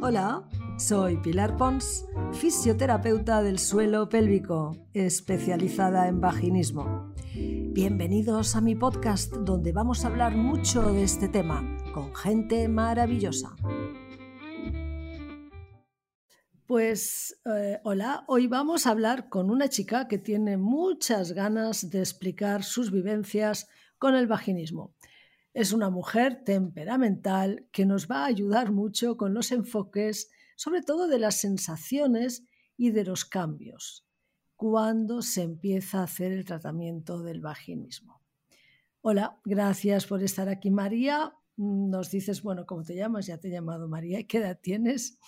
Hola, soy Pilar Pons, fisioterapeuta del suelo pélvico, especializada en vaginismo. Bienvenidos a mi podcast donde vamos a hablar mucho de este tema con gente maravillosa. Pues eh, hola, hoy vamos a hablar con una chica que tiene muchas ganas de explicar sus vivencias con el vaginismo. Es una mujer temperamental que nos va a ayudar mucho con los enfoques, sobre todo de las sensaciones y de los cambios, cuando se empieza a hacer el tratamiento del vaginismo. Hola, gracias por estar aquí, María. Nos dices, bueno, ¿cómo te llamas? Ya te he llamado María. ¿Qué edad tienes?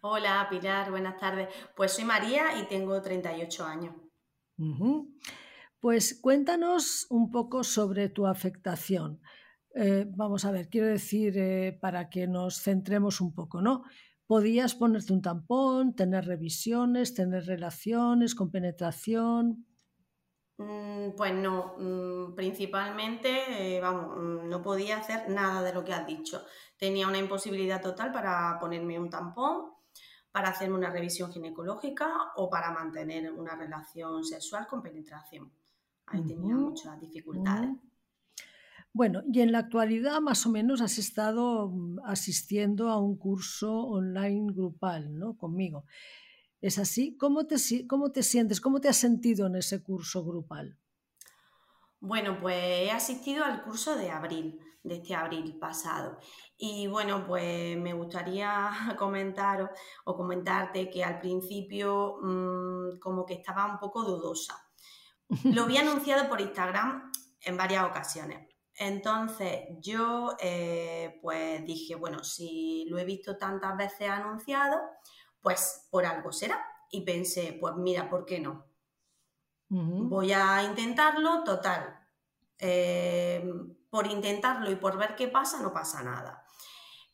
Hola, Pilar, buenas tardes. Pues soy María y tengo 38 años. Pues cuéntanos un poco sobre tu afectación. Eh, vamos a ver, quiero decir, eh, para que nos centremos un poco, ¿no? ¿Podías ponerte un tampón, tener revisiones, tener relaciones con penetración? Mm, pues no, mm, principalmente, eh, vamos, mm, no podía hacer nada de lo que has dicho. Tenía una imposibilidad total para ponerme un tampón, para hacerme una revisión ginecológica o para mantener una relación sexual con penetración. Ahí tenía muchas dificultades. Bueno, y en la actualidad más o menos has estado asistiendo a un curso online grupal, ¿no? Conmigo. ¿Es así? ¿Cómo te, cómo te sientes? ¿Cómo te has sentido en ese curso grupal? Bueno, pues he asistido al curso de abril, de este abril pasado. Y bueno, pues me gustaría comentar o comentarte que al principio mm, como que estaba un poco dudosa. Lo había anunciado por Instagram en varias ocasiones. Entonces yo eh, pues dije, bueno, si lo he visto tantas veces anunciado, pues por algo será. Y pensé, pues mira, ¿por qué no? Voy a intentarlo, total. Eh, por intentarlo y por ver qué pasa, no pasa nada.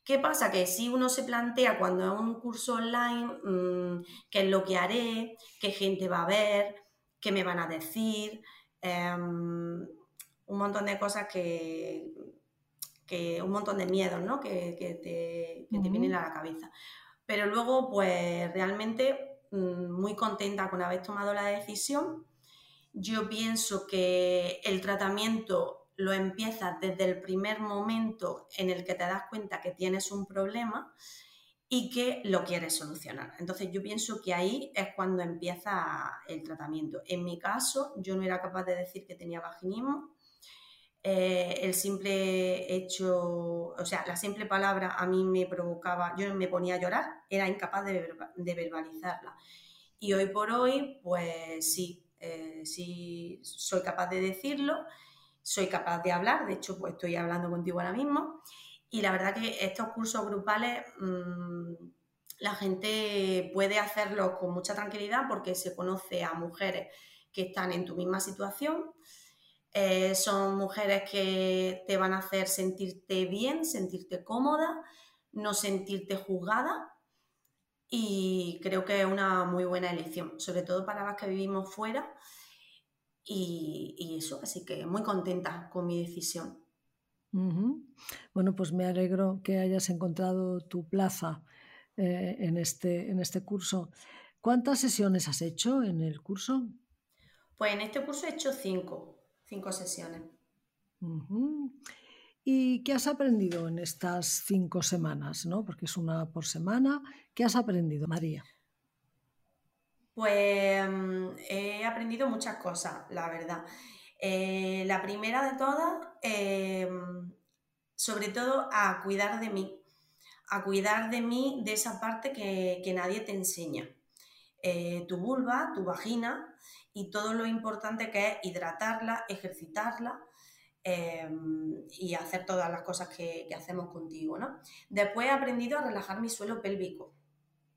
¿Qué pasa? Que si uno se plantea cuando es un curso online, mm, qué es lo que haré, qué gente va a ver, qué me van a decir, em, un montón de cosas que, que un montón de miedos, ¿no? Que, te, que te vienen a la cabeza. Pero luego, pues realmente mm, muy contenta con haber tomado la decisión. Yo pienso que el tratamiento lo empiezas desde el primer momento en el que te das cuenta que tienes un problema y que lo quieres solucionar. Entonces yo pienso que ahí es cuando empieza el tratamiento. En mi caso, yo no era capaz de decir que tenía vaginismo, eh, el simple hecho, o sea, la simple palabra a mí me provocaba, yo me ponía a llorar, era incapaz de, verbalizarla. Y hoy por hoy, pues sí, eh, sí soy capaz de decirlo, soy capaz de hablar, de hecho, pues estoy hablando contigo ahora mismo. Y la verdad que estos cursos grupales, mm, la gente puede hacerlos con mucha tranquilidad porque se conoce a mujeres que están en tu misma situación eh, son mujeres que te van a hacer sentirte bien, sentirte cómoda, no sentirte juzgada y creo que es una muy buena elección, sobre todo para las que vivimos fuera y, eso, así que muy contenta con mi decisión. Bueno, pues me alegro que hayas encontrado tu plaza eh, en, este, en este curso. ¿Cuántas sesiones has hecho en el curso? Pues en este curso he hecho cinco cinco sesiones. ¿Y qué has aprendido en estas cinco semanas? ¿no? Porque es una por semana. ¿Qué has aprendido, María? Pues mm, he aprendido muchas cosas, la verdad. Eh, la primera de todas, eh, sobre todo a cuidar de mí, a cuidar de mí de esa parte que, nadie te enseña. Eh, tu vulva, tu vagina y todo lo importante que es hidratarla, ejercitarla, em, y hacer todas las cosas que, hacemos contigo, ¿no? Después he aprendido a relajar mi suelo pélvico,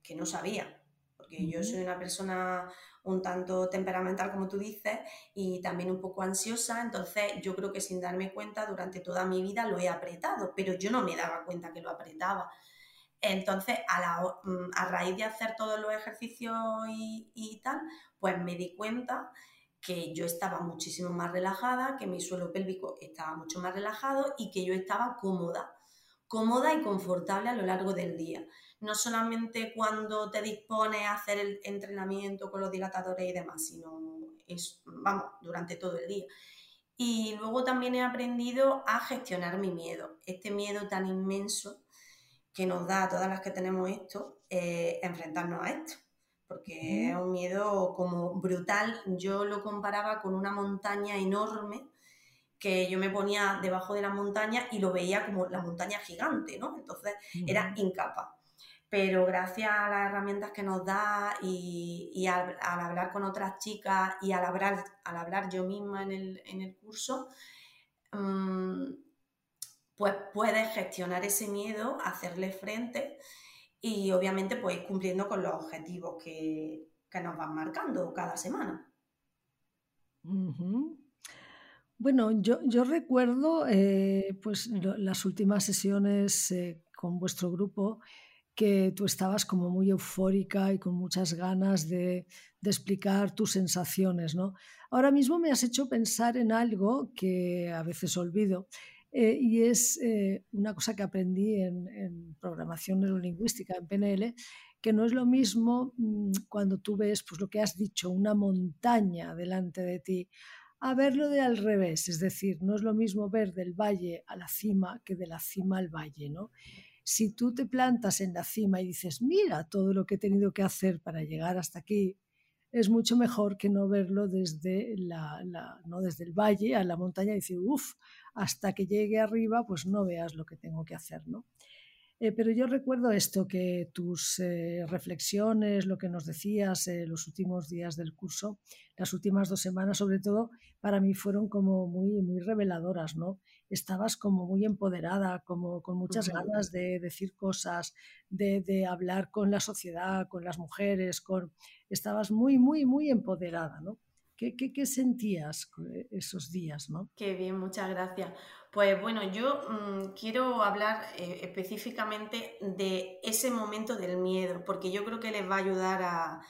que no sabía, porque yo soy una persona un tanto temperamental, como tú dices, y también un poco ansiosa, entonces yo creo que sin darme cuenta durante toda mi vida lo he apretado, pero yo no me daba cuenta que lo apretaba. Entonces, a, mm, raíz de hacer todos los ejercicios y, tal, pues me di cuenta que yo estaba muchísimo más relajada, que mi suelo pélvico estaba mucho más relajado y que yo estaba cómoda, cómoda y confortable a lo largo del día no solamente cuando te dispones a hacer el entrenamiento con los dilatadores y demás, sino es, vamos, durante todo el día. Y luego también he aprendido a gestionar mi miedo, este miedo tan inmenso que nos da a todas las que tenemos esto, eh, enfrentarnos a esto, porque es un miedo como brutal. Yo lo comparaba con una montaña enorme que yo me ponía debajo de la montaña y lo veía como la montaña gigante, ¿no? Entonces era incapaz pero gracias a las herramientas que nos da y, al, hablar con otras chicas y al hablar, al hablar yo misma en el, curso, mm, pues puedes gestionar ese miedo, hacerle frente y obviamente pues cumpliendo con los objetivos que, nos van marcando cada semana. Bueno, yo, yo recuerdo eh, pues las últimas sesiones eh, con vuestro grupo que tú estabas como muy eufórica y con muchas ganas de, explicar tus sensaciones, ¿no? Ahora mismo me has hecho pensar en algo que a veces olvido eh, y es eh, una cosa que aprendí en, programación neurolingüística, en PNL, que no es lo mismo mm, cuando tú ves, pues lo que has dicho, una montaña delante de ti, a verlo de al revés, es decir, no es lo mismo ver del valle a la cima que de la cima al valle, ¿no? Si tú te plantas en la cima y dices, mira todo lo que he tenido que hacer para llegar hasta aquí, es mucho mejor que no verlo desde, la, no desde el valle a la montaña y decir, uff, hasta que llegue arriba, pues no veas lo que tengo que hacer, ¿no? Eh, pero yo recuerdo esto, que tus eh, reflexiones, lo que nos decías eh, los últimos días del curso, las últimas dos semanas sobre todo, para mí fueron como muy, muy reveladoras, ¿no? Estabas como muy empoderada, como con muchas ganas de decir cosas, de, de, hablar con la sociedad, con las mujeres, con... estabas muy, muy, muy empoderada, ¿no? ¿Qué, qué, qué sentías esos días, no? Qué bien, muchas gracias. Pues bueno, yo mm, quiero hablar eh, específicamente de ese momento del miedo, porque yo creo que les va a ayudar a,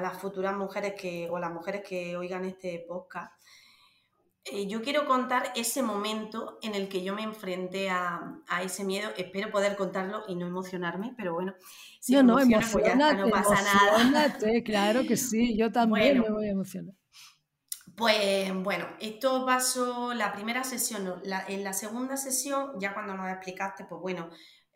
las futuras mujeres que, o las mujeres que oigan este podcast. Eh, yo quiero contar ese momento en el que yo me enfrenté a, ese miedo. Espero poder contarlo y no emocionarme, pero bueno, si no, no, pues no pasa nada. Claro que sí, yo también me voy a emocionar. Pues bueno, esto pasó la primera sesión, en la segunda sesión, ya cuando nos explicaste, pues bueno,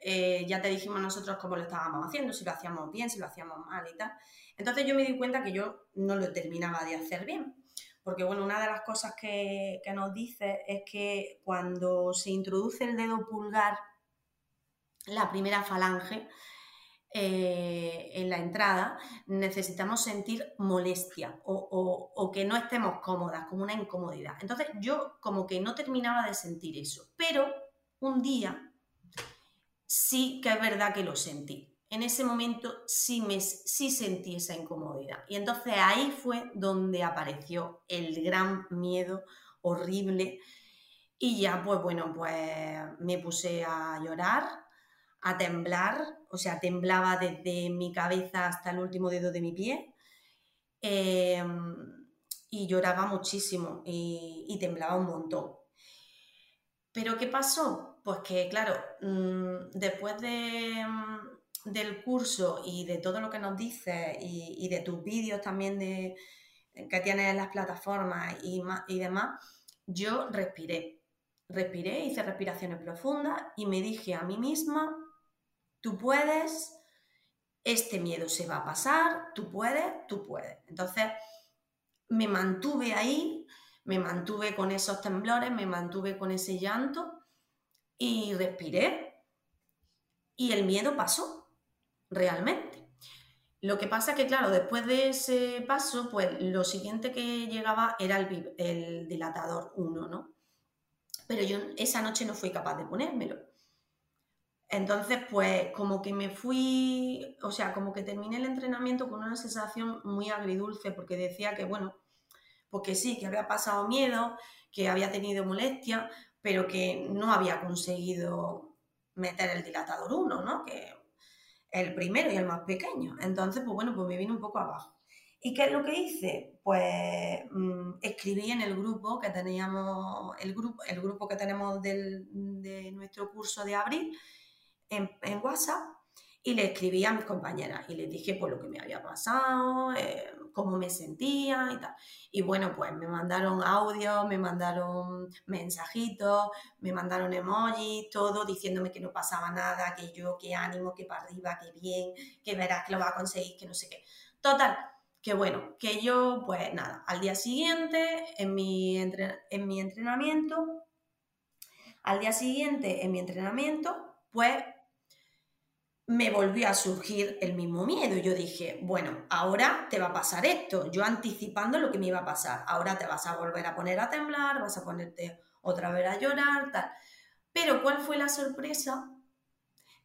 eh, ya te dijimos nosotros cómo lo estábamos haciendo, si lo hacíamos bien, si lo hacíamos mal y tal. Entonces yo me di cuenta que yo no lo terminaba de hacer bien. Porque bueno, una de las cosas que, que nos dice es que cuando se introduce el dedo pulgar, la primera falange, eh, en la entrada, necesitamos sentir molestia o, que no estemos cómodas, como una incomodidad. Entonces yo como que no terminaba de sentir eso, pero un día sí que es verdad que lo sentí. En ese momento sí, me, sí sentí esa incomodidad. Y entonces ahí fue donde apareció el gran miedo horrible. Y ya, pues bueno, pues me puse a llorar, a temblar, o sea, temblaba desde mi cabeza hasta el último dedo de mi pie. Em, y lloraba muchísimo y, temblaba un montón. Pero ¿qué pasó? Pues que, claro, mm, después de, mm, del curso y de todo lo que nos dices y, de tus vídeos también de, que tienes en las plataformas y, y demás, yo respiré. Respiré, hice respiraciones profundas y me dije a mí misma tú puedes, este miedo se va a pasar, tú puedes, tú puedes. Entonces, me mantuve ahí, me mantuve con esos temblores, me mantuve con ese llanto y respiré y el miedo pasó, realmente. Lo que pasa que, claro, después de ese paso, pues lo siguiente que llegaba era el, dilatador 1, ¿no? pero yo esa noche no fui capaz de ponérmelo. Entonces, pues como que me fui, o sea, como que terminé el entrenamiento con una sensación muy agridulce, porque decía que, bueno, pues que sí, que había pasado miedo, que había tenido molestia, pero que no había conseguido meter el dilatador 1, ¿no? Que el primero y el más pequeño. Entonces, pues bueno, pues me vine un poco abajo. ¿Y qué es lo que hice? Pues mm, escribí en el grupo que teníamos, el grupo, el grupo que tenemos de nuestro curso de abril, en, WhatsApp y le escribí a mis compañeras y les dije por lo que me había pasado, eh, cómo me sentía y tal. Y bueno, pues me mandaron audios, me mandaron mensajitos, me mandaron emojis, todo diciéndome que no pasaba nada, que yo, que ánimo, que para arriba, que bien, que verás que lo va a conseguir, que no sé qué. Total, que bueno, que yo, pues nada, al día siguiente, en mi, en mi entrenamiento, al día siguiente, en mi entrenamiento, pues me volvió a surgir el mismo miedo. Yo dije, bueno, ahora te va a pasar esto, yo anticipando lo que me iba a pasar. Ahora te vas a volver a poner a temblar, vas a ponerte otra vez a llorar, tal. Pero ¿cuál fue la sorpresa?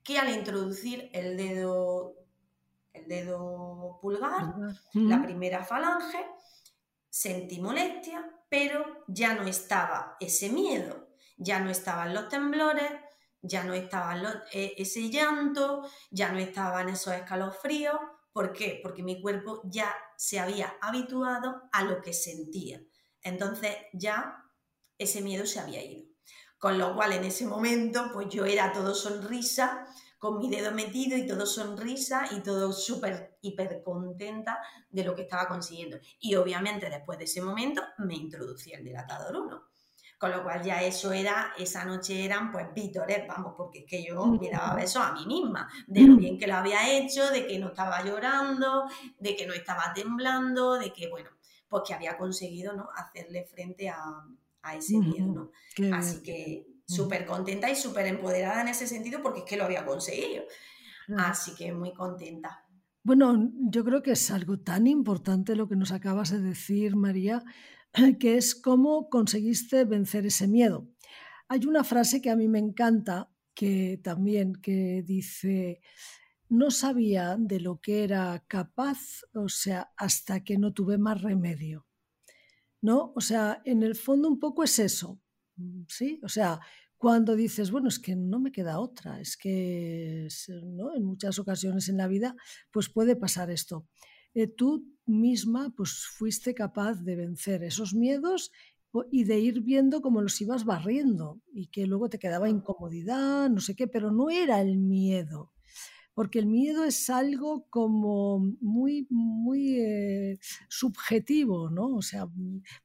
Que al introducir el dedo, el dedo pulgar, la primera falange, sentí molestia, pero ya no estaba ese miedo, ya no estaban los temblores, ya no estaba e, ese llanto, ya no estaban esos escalofríos. ¿Por qué? Porque mi cuerpo ya se había habituado a lo que sentía. Entonces ya ese miedo se había ido. Con lo cual en ese momento pues yo era todo sonrisa, con mi dedo metido y todo sonrisa y todo súper, hiper contenta de lo que estaba consiguiendo. Y obviamente después de ese momento me introducí el dilatador 1. Con lo cual ya eso era, esa noche eran pues vítores, vamos, porque es que yo me daba besos a mí misma, de lo bien que lo había hecho, de que no estaba llorando, de que no estaba temblando, de que, bueno, pues que había conseguido, ¿no? Hacerle frente a, ese miedo, Así que súper contenta y súper empoderada en ese sentido porque es que lo había conseguido. Así que muy contenta. Bueno, yo creo que es algo tan importante lo que nos acabas de decir, María, que es cómo conseguiste vencer ese miedo. Hay una frase que a mí me encanta, que también que dice, no sabía de lo que era capaz, o sea, hasta que no tuve más remedio. ¿No? O sea, en el fondo un poco es eso. ¿Sí? O sea, cuando dices, bueno, es que no me queda otra, es que ¿no? en muchas ocasiones en la vida pues puede pasar esto. Eh, tú misma pues fuiste capaz de vencer esos miedos y de ir viendo cómo los ibas barriendo y que luego te quedaba incomodidad, no sé qué, pero no era el miedo, porque el miedo es algo como muy, muy eh, subjetivo, ¿no? O sea,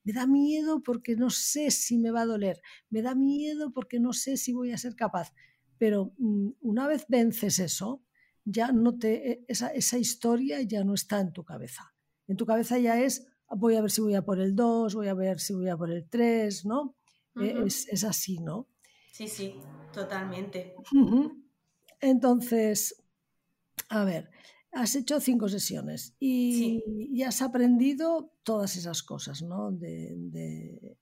me da miedo porque no sé si me va a doler, me da miedo porque no sé si voy a ser capaz, pero mm, una vez vences eso, ya no te, e, esa, esa historia ya no está en tu cabeza en tu cabeza ya es, voy a ver si voy a por el 2, voy a ver si voy a por el 3, ¿no? E, es, así, ¿no? Sí, sí, totalmente. Entonces, a ver, has hecho cinco sesiones y, has aprendido todas esas cosas, ¿no? De,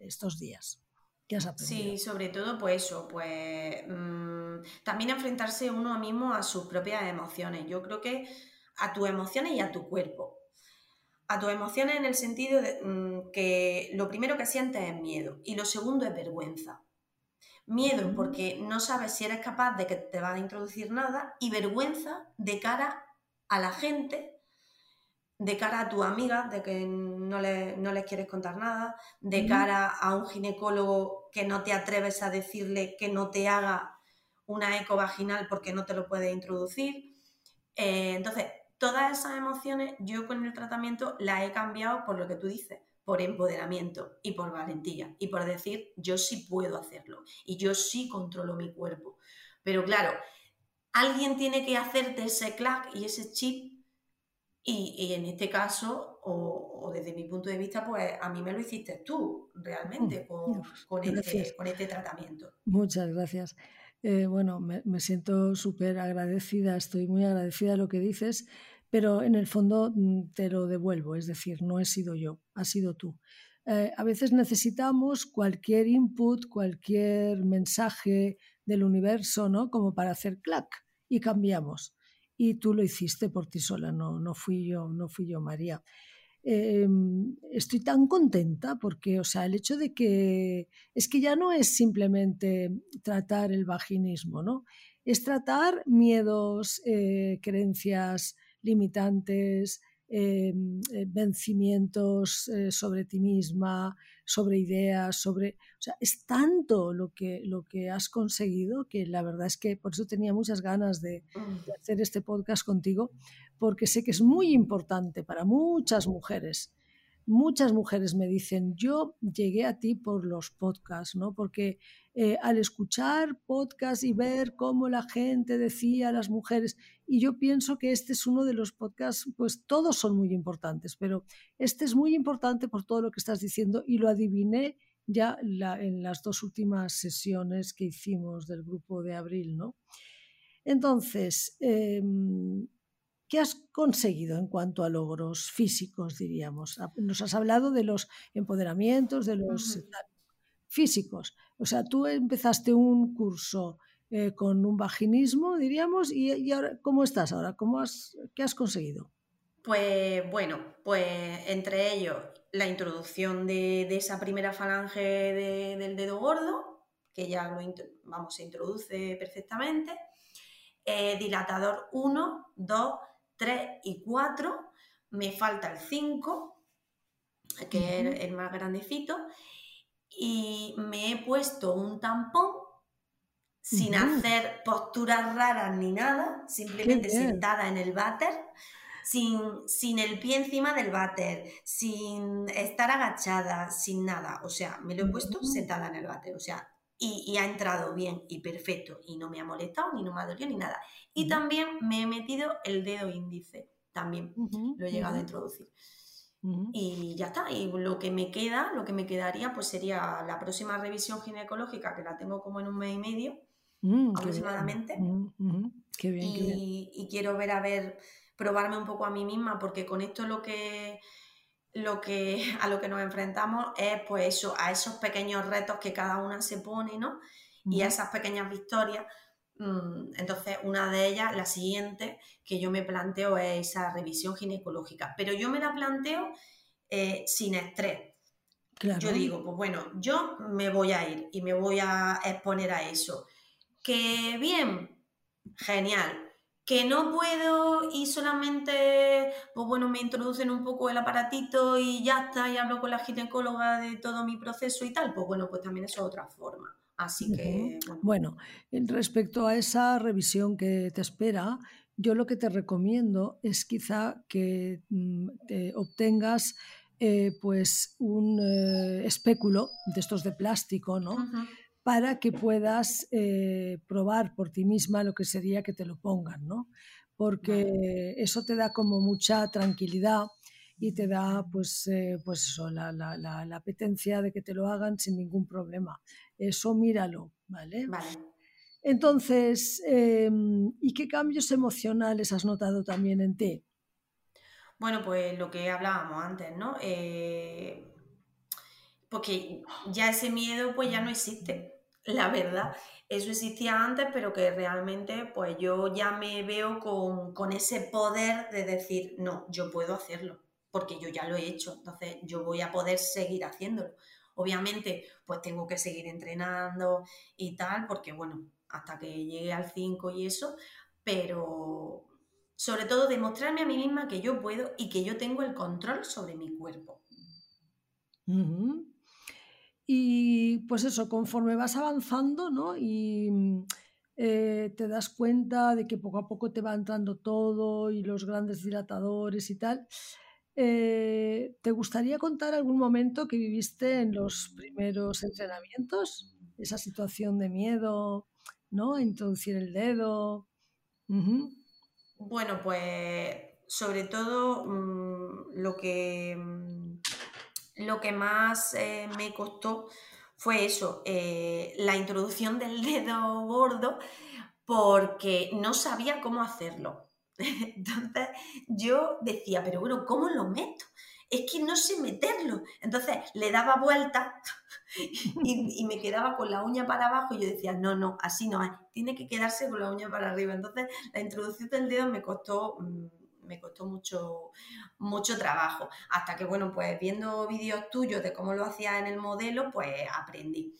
estos días. ¿Qué has aprendido? Sí, sobre todo, pues eso, pues mm, también enfrentarse uno mismo a sus propias emociones. Yo creo que a tus emociones y a tu cuerpo a tus emociones en el sentido de mm, que lo primero que sientes es miedo y lo segundo es vergüenza. Miedo porque no sabes si eres capaz de que te va a introducir nada y vergüenza de cara a la gente, de cara a tu amiga, de que no, le, no les quieres contar nada, de cara a un ginecólogo que no te atreves a decirle que no te haga una eco vaginal porque no te lo puede introducir. Eh, entonces, todas esas emociones yo con el tratamiento las he cambiado por lo que tú dices, por empoderamiento y por valentía y por decir yo sí puedo hacerlo y yo sí controlo mi cuerpo. Pero claro, alguien tiene que hacerte ese clack y ese chip y, en este caso, o, desde mi punto de vista, pues a mí me lo hiciste tú realmente con, este, con este tratamiento. Muchas gracias. Eh, bueno, me, siento súper agradecida, estoy muy agradecida de lo que dices, pero en el fondo mm, te lo devuelvo, es decir, no he sido yo, ha sido tú. eh, a veces necesitamos cualquier input, cualquier mensaje del universo, ¿no? Como para hacer clac y cambiamos. Y tú lo hiciste por ti sola, no, no fui yo, no fui yo, María. Em, estoy tan contenta porque, o sea, el hecho de que es que ya no es simplemente tratar el vaginismo, ¿no? Es tratar miedos, eh, creencias limitantes, eh, vencimientos eh, sobre ti misma, sobre ideas, sobre... O sea, es tanto lo que, lo que has conseguido que la verdad es que por eso tenía muchas ganas de, de hacer este podcast contigo, porque sé que es muy importante para muchas mujeres. Muchas mujeres me dicen, yo llegué a ti por los podcasts, ¿no? Porque eh, al escuchar podcasts y ver cómo la gente decía a las mujeres, y yo pienso que este es uno de los podcasts, pues todos son muy importantes, pero este es muy importante por todo lo que estás diciendo y lo adiviné ya en las dos últimas sesiones que hicimos del grupo de abril, ¿no? Entonces, em, ¿Qué has conseguido en cuanto a logros físicos, diríamos? Ah, nos has hablado de los empoderamientos, de los físicos. O sea, tú empezaste un curso eh, con un vaginismo, diríamos, y, ahora, ¿cómo estás ahora? ¿Cómo has, ¿Qué has conseguido? Pues bueno, pues entre ellos la introducción de, esa primera falange del dedo gordo, que ya lo vamos, se introduce perfectamente, eh, dilatador 1, 2, 3 y 4, me falta el 5, que es el más grandecito, y me he puesto un tampón sin hacer posturas raras ni nada, simplemente sentada en el váter, sin, sin, el pie encima del váter, sin estar agachada, sin nada. O sea, me lo he puesto sentada en el váter. O sea, y, ha entrado bien y perfecto y no me ha molestado ni no me ha dolido ni nada. Y también me he metido el dedo índice, también lo he llegado a introducir. Y ya está, y lo que me queda, lo que me quedaría, pues sería la próxima revisión ginecológica, que la tengo como en un mes y medio aproximadamente. Qué bien, y, y quiero ver a ver, probarme un poco a mí misma, porque con esto lo que lo que, a lo que nos enfrentamos es pues eso, a esos pequeños retos que cada una se pone, ¿no? Y a esas pequeñas victorias. Mm, entonces, una de ellas, la siguiente que yo me planteo es esa revisión ginecológica, pero yo me la planteo eh, sin estrés. Yo digo, pues bueno, yo me voy a ir y me voy a exponer a eso. Que bien, genial, que no puedo y solamente, pues bueno, me introducen un poco el aparatito y ya está, y hablo con la ginecóloga de todo mi proceso y tal, pues bueno, pues también es otra forma. Así que... Bueno. respecto a esa revisión que te espera, yo lo que te recomiendo es quizá que mm, obtengas eh, pues un eh, espéculo de estos de plástico, ¿no? Para que puedas eh, probar por ti misma lo que sería que te lo pongan, ¿no? Porque eso te da como mucha tranquilidad y te da pues, eh, pues eso, la, la, la, apetencia de que te lo hagan sin ningún problema. Eso míralo, ¿vale? Vale. Entonces, em, ¿y qué cambios emocionales has notado también en ti? Bueno, pues lo que hablábamos antes, ¿no? Eh, porque ya ese miedo pues ya no existe la verdad. Eso existía antes, pero que realmente pues yo ya me veo con, ese poder de decir, no, yo puedo hacerlo, porque yo ya lo he hecho, entonces yo voy a poder seguir haciéndolo. Obviamente, pues tengo que seguir entrenando y tal, porque bueno, hasta que llegue al 5 y eso, pero sobre todo demostrarme a mí misma que yo puedo y que yo tengo el control sobre mi cuerpo. Y pues eso, conforme vas avanzando, ¿no? Y mm, eh, te das cuenta de que poco a poco te va entrando todo y los grandes dilatadores y tal. Eh, ¿Te gustaría contar algún momento que viviste en los primeros entrenamientos? Esa situación de miedo, ¿no? Introducir el dedo. Bueno, pues sobre todo mm, lo que mm, lo que más eh, me costó fue eso, eh, la introducción del dedo gordo, porque no sabía cómo hacerlo. Entonces yo decía, pero bueno, ¿cómo lo meto? es que no sé meterlo. Entonces le daba vuelta y, me quedaba con la uña para abajo y yo decía, no, no, así no tiene que quedarse con la uña para arriba. Entonces la introducción del dedo me costó, mm, me costó mucho, mucho trabajo. Hasta que, bueno, pues viendo vídeos tuyos de cómo lo hacía en el modelo, pues aprendí.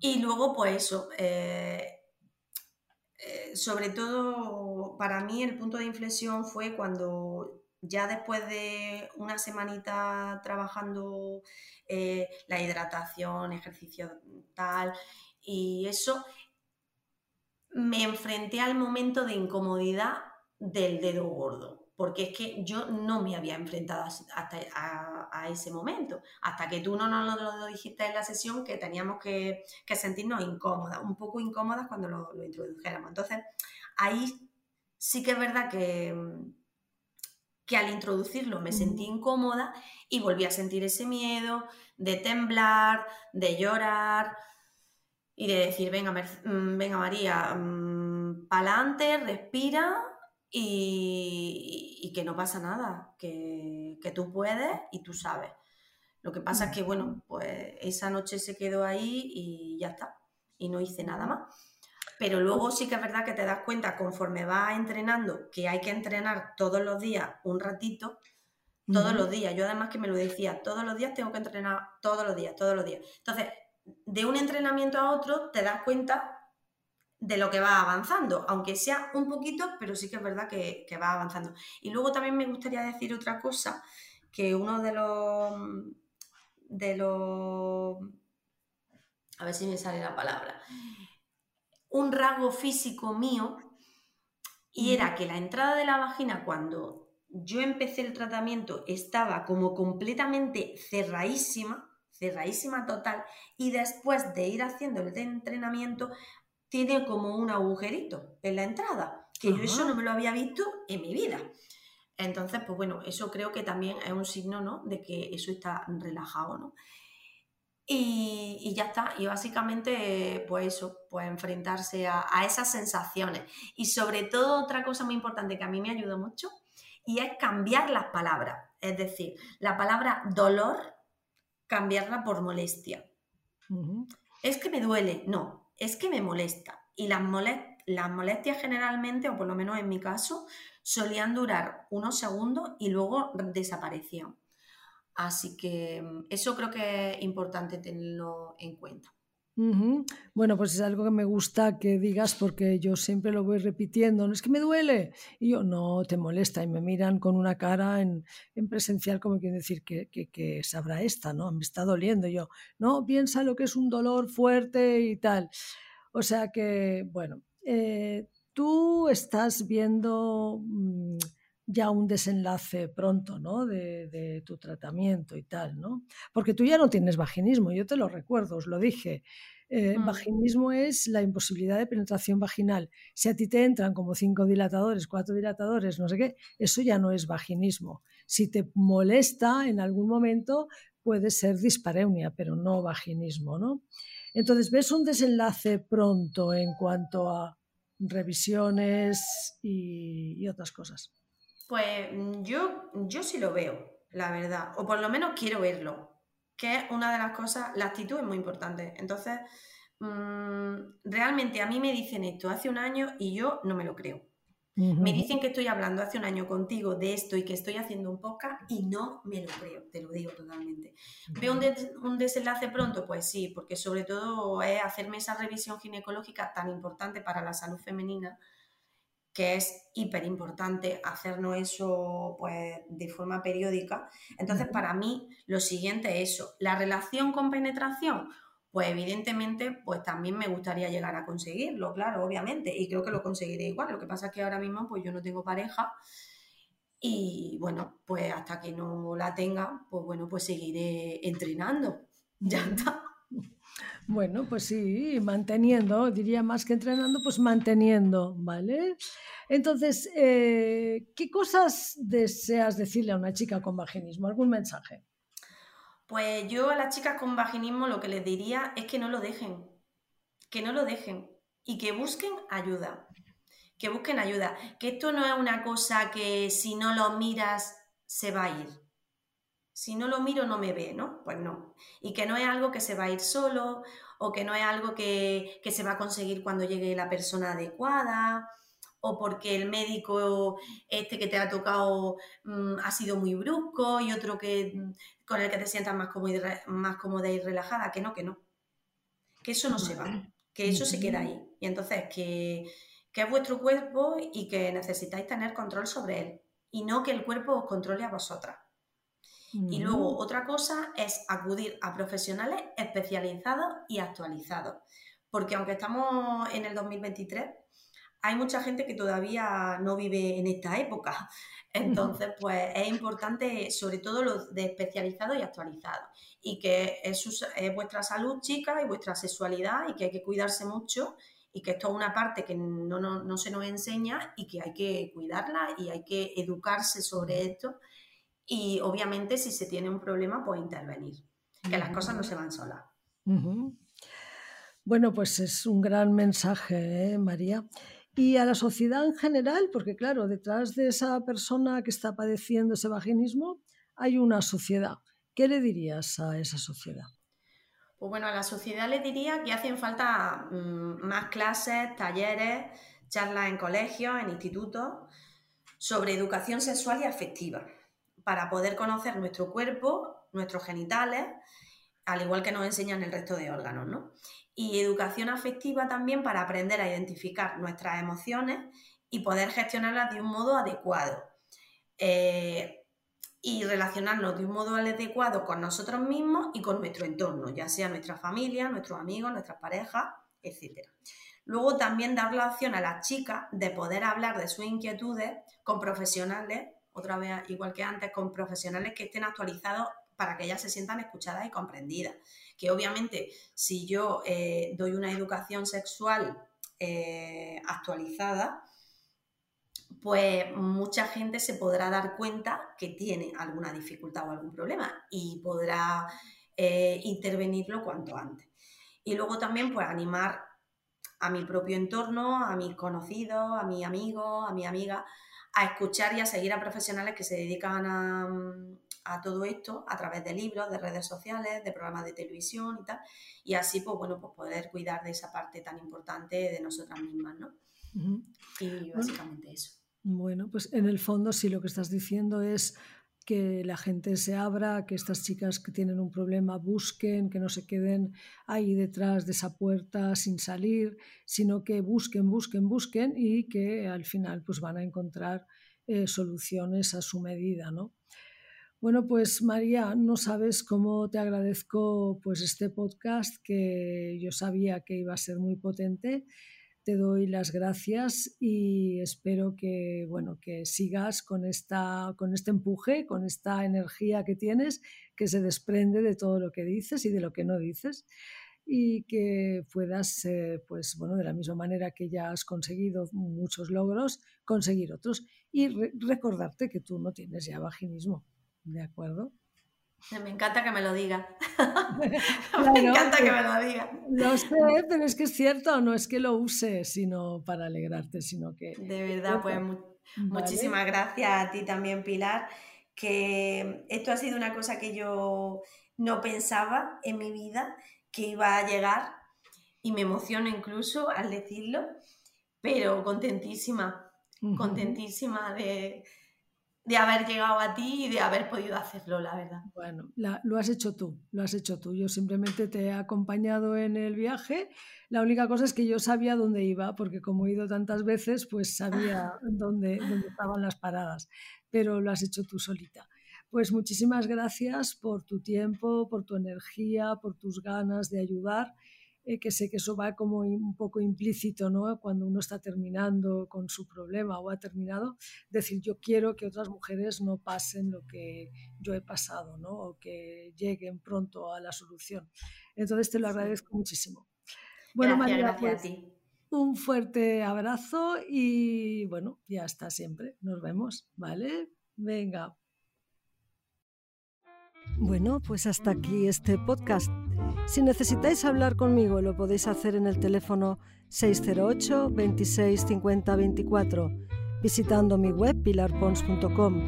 Y luego, pues eso, eh, eh, sobre todo para mí el punto de inflexión fue cuando ya después de una semanita trabajando eh, la hidratación, ejercicio tal y eso, me enfrenté al momento de incomodidad del dedo gordo porque es que yo no me había enfrentado hasta a, ese momento, hasta que tú no nos lo, dijiste en la sesión que teníamos que, sentirnos incómodas, un poco incómodas cuando lo, introdujéramos. Entonces, ahí sí que es verdad que, que al introducirlo me sentí incómoda y volví a sentir ese miedo de temblar, de llorar y de decir, venga, mm, venga María, mm, pa'lante, respira y, que no pasa nada, que, tú puedes y tú sabes. Lo que pasa es que, bueno, pues esa noche se quedó ahí y ya está, y no hice nada más. Pero luego sí que es verdad que te das cuenta conforme vas entrenando que hay que entrenar todos los días un ratito, todos los días. Yo además que me lo decía, todos los días tengo que entrenar, todos los días, todos los días. Entonces, de un entrenamiento a otro te das cuenta de lo que va avanzando, aunque sea un poquito, pero sí que es verdad que, va avanzando. Y luego también me gustaría decir otra cosa, que uno de los, de los, a ver si me sale la palabra, un rasgo físico mío, y era que la entrada de la vagina cuando yo empecé el tratamiento estaba como completamente cerradísima, cerradísima total, y después de ir haciendo el entrenamiento tiene como un agujerito en la entrada, que yo eso no me lo había visto en mi vida. Entonces, pues bueno, eso creo que también es un signo, ¿no? De que eso está relajado, ¿no? Y, ya está. Y básicamente, pues eso, pues enfrentarse a, a, esas sensaciones. Y sobre todo, otra cosa muy importante que a mí me ayudó mucho, y es cambiar las palabras. Es decir, la palabra dolor, cambiarla por molestia. Es que me duele. No, es que me molesta. Y las, molestias generalmente, o por lo menos en mi caso, solían durar unos segundos y luego desaparecían. Así que mm, eso creo que es importante tenerlo en cuenta. Bueno, pues es algo que me gusta que digas porque yo siempre lo voy repitiendo, no es que me duele. Y yo, no, te molesta. Y me miran con una cara en, presencial como quieren decir que, que, sabrá esta, ¿no? Me está doliendo. yo, no, piensa lo que es un dolor fuerte y tal. O sea que, bueno, eh, tú estás viendo mm, ya un desenlace pronto, ¿no? De, de, tu tratamiento y tal, ¿no? Porque tú ya no tienes vaginismo, yo te lo recuerdo, os lo dije. Eh, mm. Vaginismo es la imposibilidad de penetración vaginal. Si a ti te entran como cinco dilatadores, cuatro dilatadores, no sé qué, eso ya no es vaginismo. Si te molesta en algún momento, puede ser dispareunia, pero no vaginismo, ¿no? Entonces, ¿ves un desenlace pronto en cuanto a revisiones y, otras cosas? Pues mm, yo, yo sí lo veo, la verdad, o por lo menos quiero verlo que es una de las cosas, la actitud es muy importante. Entonces, mm, realmente a mí me dicen esto hace un año y yo no me lo creo. Me dicen que estoy hablando hace un año contigo de esto y que estoy haciendo un podcast y no me lo creo, te lo digo totalmente. ¿Veo un, un, desenlace pronto? Pues sí, porque sobre todo es hacerme esa revisión ginecológica tan importante para la salud femenina que es hiper importante hacernos eso pues, de forma periódica. Entonces, para mí, lo siguiente es eso. La relación con penetración, pues evidentemente, pues también me gustaría llegar a conseguirlo, claro, obviamente, y creo que lo conseguiré igual. Lo que pasa es que ahora mismo, pues yo no tengo pareja y bueno, pues hasta que no la tenga, pues bueno, pues seguiré entrenando. Ya está. Bueno, pues sí, manteniendo, diría más que entrenando, pues manteniendo, ¿vale? Entonces, eh, ¿qué cosas deseas decirle a una chica con vaginismo? ¿Algún mensaje? Pues yo a las chicas con vaginismo lo que les diría es que no lo dejen, que no lo dejen y que busquen ayuda, que busquen ayuda, que esto no es una cosa que si no lo miras se va a ir. Si no lo miro no me ve, ¿no? Pues no. Y que no es algo que se va a ir solo o que no es algo que, se va a conseguir cuando llegue la persona adecuada o porque el médico este que te ha tocado mm, ha sido muy brusco y otro que mm, con el que te sientas más cómoda, más cómoda y relajada, que no, que no. Que eso no se va, que eso se queda ahí. Y entonces que, que es vuestro cuerpo y que necesitáis tener control sobre él y no que el cuerpo os controle a vosotras. Y luego otra cosa es acudir a profesionales especializados y actualizados. Porque aunque estamos en el 2023, hay mucha gente que todavía no vive en esta época. Entonces, pues es importante, sobre todo los de especializados y actualizados. Y que es, vuestra salud, chicas, y vuestra sexualidad, y que hay que cuidarse mucho, y que esto es una parte que no, no se nos enseña y que hay que cuidarla y hay que educarse sobre esto y obviamente si se tiene un problema, pues intervenir, que las cosas no se van solas. Bueno, pues es un gran mensaje, ¿eh, María. Y a la sociedad en general, porque claro, detrás de esa persona que está padeciendo ese vaginismo hay una sociedad. ¿Qué le dirías a esa sociedad? Pues bueno, a la sociedad le diría que hacen falta mm, más clases, talleres, charlas en colegios, en institutos, sobre educación sexual y afectiva para poder conocer nuestro cuerpo, nuestros genitales, al igual que nos enseñan el resto de órganos, ¿no? Y educación afectiva también para aprender a identificar nuestras emociones y poder gestionarlas de un modo adecuado. Eh, y relacionarnos de un modo adecuado con nosotros mismos y con nuestro entorno, ya sea nuestra familia, nuestros amigos, nuestras parejas, etc. Luego también dar la opción a las chicas de poder hablar de sus inquietudes con profesionales otra vez, igual que antes, con profesionales que estén actualizados para que ellas se sientan escuchadas y comprendidas. Que obviamente, si yo eh, doy una educación sexual eh, actualizada, pues mucha gente se podrá dar cuenta que tiene alguna dificultad o algún problema y podrá eh, intervenirlo cuanto antes. Y luego también, pues animar a mi propio entorno, a mis conocidos, a mis amigos, a mi amiga, a escuchar y a seguir a profesionales que se dedican a, todo esto a través de libros, de redes sociales, de programas de televisión y tal, y así pues bueno, pues poder cuidar de esa parte tan importante de nosotras mismas, ¿no? Y básicamente eso. Bueno, pues en el fondo sí lo que estás diciendo es que la gente se abra, que estas chicas que tienen un problema busquen, que no se queden ahí detrás de esa puerta sin salir, sino que busquen, busquen, busquen y que al final pues van a encontrar eh, soluciones a su medida, ¿no? Bueno, pues María, no sabes cómo te agradezco pues este podcast que yo sabía que iba a ser muy potente te doy las gracias y espero que, bueno, que sigas con, esta, con este empuje, con esta energía que tienes, que se desprende de todo lo que dices y de lo que no dices y que puedas, eh, pues bueno, de la misma manera que ya has conseguido muchos logros, conseguir otros y recordarte que tú no tienes ya vaginismo, ¿de acuerdo? Me encanta que me lo diga. me encanta que me lo diga. Lo sé, pero es que es cierto, no es que lo use, sino para alegrarte, sino que... De verdad, pues muchísimas gracias a ti también, Pilar, que esto ha sido una cosa que yo no pensaba en mi vida que iba a llegar y me emociono incluso al decirlo, pero contentísima, contentísima de de haber llegado a ti y de haber podido hacerlo, la verdad. Bueno, lo has hecho tú, lo has hecho tú. Yo simplemente te he acompañado en el viaje. La única cosa es que yo sabía dónde iba, porque como he ido tantas veces, pues sabía dónde, dónde estaban las paradas, pero lo has hecho tú solita. Pues muchísimas gracias por tu tiempo, por tu energía, por tus ganas de ayudar eh, que sé que eso va como un poco implícito, ¿no? Cuando uno está terminando con su problema o ha terminado, decir yo quiero que otras mujeres no pasen lo que yo he pasado, ¿no? O que lleguen pronto a la solución. Entonces te lo agradezco muchísimo. Bueno, María, gracias a pues, ti. Un fuerte abrazo y bueno, ya está siempre. Nos vemos, ¿vale? Venga. Bueno, pues hasta aquí este podcast. Si necesitáis hablar conmigo, lo podéis hacer en el teléfono 608 26 50 24, visitando mi web pilarpons.com.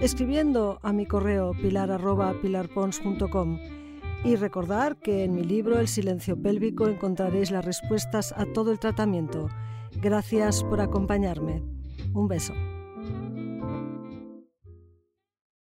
escribiendo a mi correo pilar.pilarpons.com y recordar que en mi libro El silencio pélvico encontraréis las respuestas a todo el tratamiento. Gracias por acompañarme. Un beso.